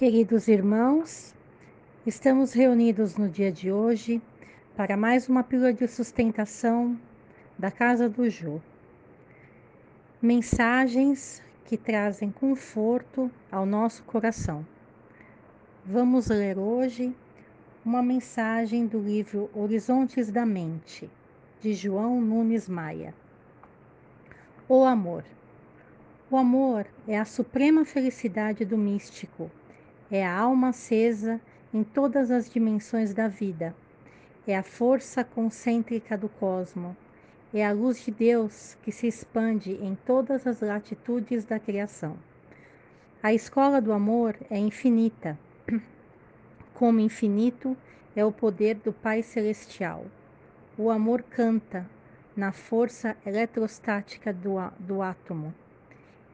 Queridos irmãos, estamos reunidos no dia de hoje para mais uma pílula de sustentação da Casa do Jô. Mensagens que trazem conforto ao nosso coração. Vamos ler hoje uma mensagem do livro Horizontes da Mente, de João Nunes Maia. O amor. O amor é a suprema felicidade do místico é a alma acesa em todas as dimensões da vida, é a força concêntrica do cosmo, é a luz de Deus que se expande em todas as latitudes da criação. A escola do amor é infinita, como infinito é o poder do Pai Celestial. O amor canta na força eletrostática do, do átomo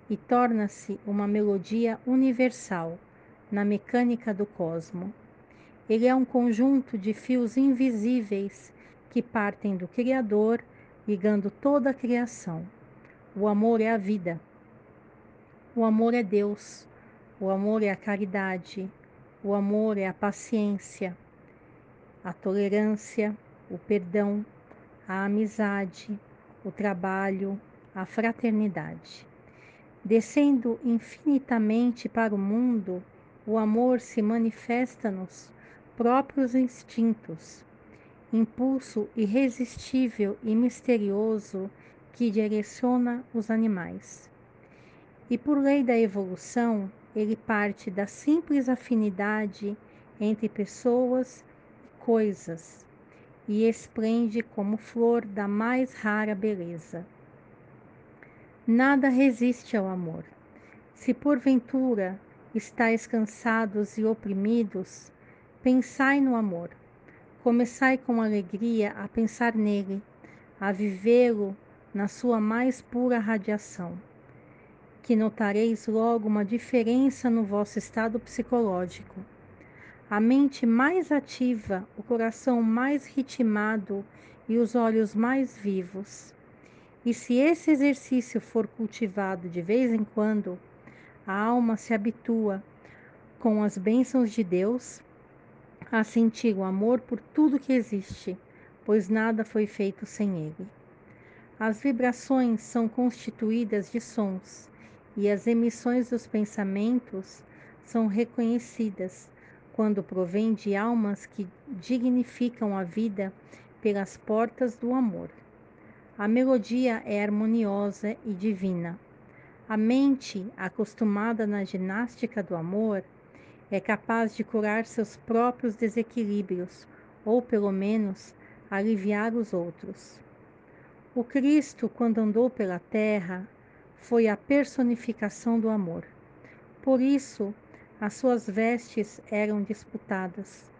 e torna-se uma melodia universal na mecânica do cosmo. Ele é um conjunto de fios invisíveis que partem do Criador, ligando toda a criação. O amor é a vida. O amor é Deus. O amor é a caridade. O amor é a paciência, a tolerância, o perdão, a amizade, o trabalho, a fraternidade. Descendo infinitamente para o mundo, o amor se manifesta nos próprios instintos, impulso irresistível e misterioso que direciona os animais. E por lei da evolução, ele parte da simples afinidade entre pessoas e coisas e esplende como flor da mais rara beleza. Nada resiste ao amor. Se porventura estáis cansados e oprimidos, pensai no amor. Começai com alegria a pensar nele, a vivê-lo na sua mais pura radiação, que notareis logo uma diferença no vosso estado psicológico. A mente mais ativa, o coração mais ritmado e os olhos mais vivos. E se esse exercício for cultivado de vez em quando, a alma se habitua com as bênçãos de Deus a sentir o amor por tudo que existe, pois nada foi feito sem ele. As vibrações são constituídas de sons e as emissões dos pensamentos são reconhecidas quando provém de almas que dignificam a vida pelas portas do amor. A melodia é harmoniosa e divina. A mente, acostumada na ginástica do amor, é capaz de curar seus próprios desequilíbrios, ou pelo menos aliviar os outros. O Cristo, quando andou pela terra, foi a personificação do amor. Por isso, as suas vestes eram disputadas,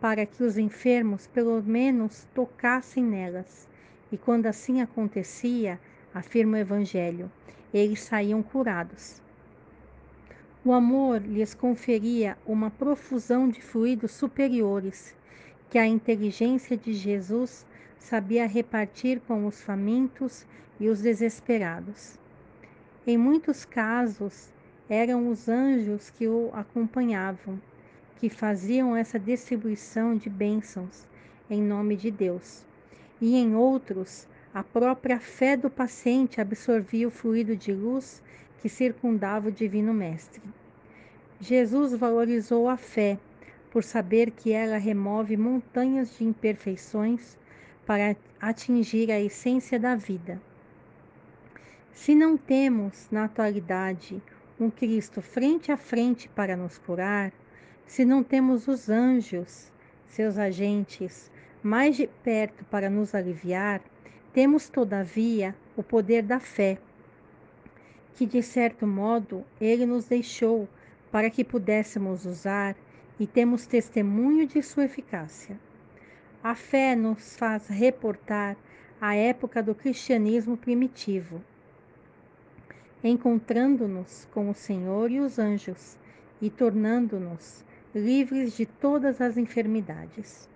para que os enfermos pelo menos tocassem nelas, e quando assim acontecia, afirma o Evangelho, eles saíam curados. O amor lhes conferia uma profusão de fluidos superiores que a inteligência de Jesus sabia repartir com os famintos e os desesperados. Em muitos casos, eram os anjos que o acompanhavam, que faziam essa distribuição de bênçãos em nome de Deus. E em outros, a própria fé do paciente absorvia o fluido de luz que circundava o Divino Mestre. Jesus valorizou a fé por saber que ela remove montanhas de imperfeições para atingir a essência da vida. Se não temos, na atualidade, um Cristo frente a frente para nos curar, se não temos os anjos, seus agentes, mais de perto para nos aliviar, temos, todavia, o poder da fé, que de certo modo ele nos deixou para que pudéssemos usar e temos testemunho de sua eficácia. A fé nos faz reportar a época do cristianismo primitivo, encontrando-nos com o Senhor e os anjos e tornando-nos livres de todas as enfermidades.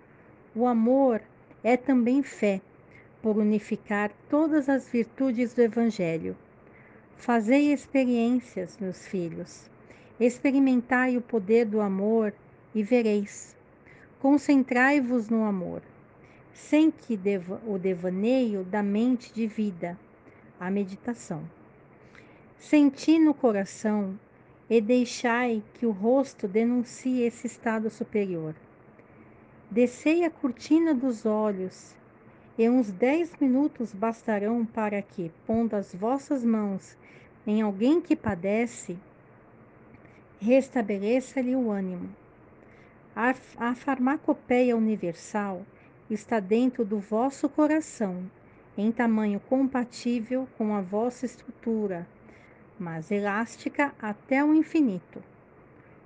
O amor é também fé por unificar todas as virtudes do Evangelho. Fazei experiências, meus filhos. Experimentai o poder do amor e vereis. Concentrai-vos no amor, sem que deva, o devaneio da mente de vida, a meditação. Senti no coração e deixai que o rosto denuncie esse estado superior. Descei a cortina dos olhos, e uns dez minutos bastarão para que, pondo as vossas mãos em alguém que padece, restabeleça-lhe o ânimo. A, a farmacopeia universal está dentro do vosso coração, em tamanho compatível com a vossa estrutura, mas elástica até o infinito.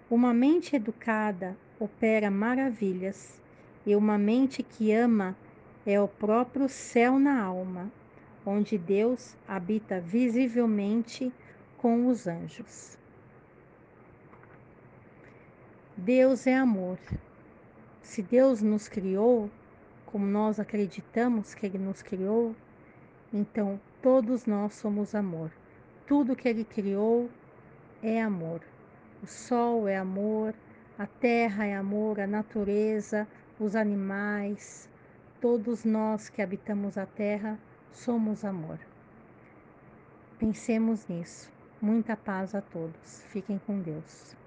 Uma mente educada opera maravilhas, e uma mente que ama é o próprio céu na alma, onde Deus habita visivelmente com os anjos. Deus é amor. Se Deus nos criou, como nós acreditamos que Ele nos criou, então todos nós somos amor. Tudo que Ele criou é amor. O sol é amor, a terra é amor, a natureza, os animais, todos nós que habitamos a terra somos amor. Pensemos nisso. Muita paz a todos. Fiquem com Deus.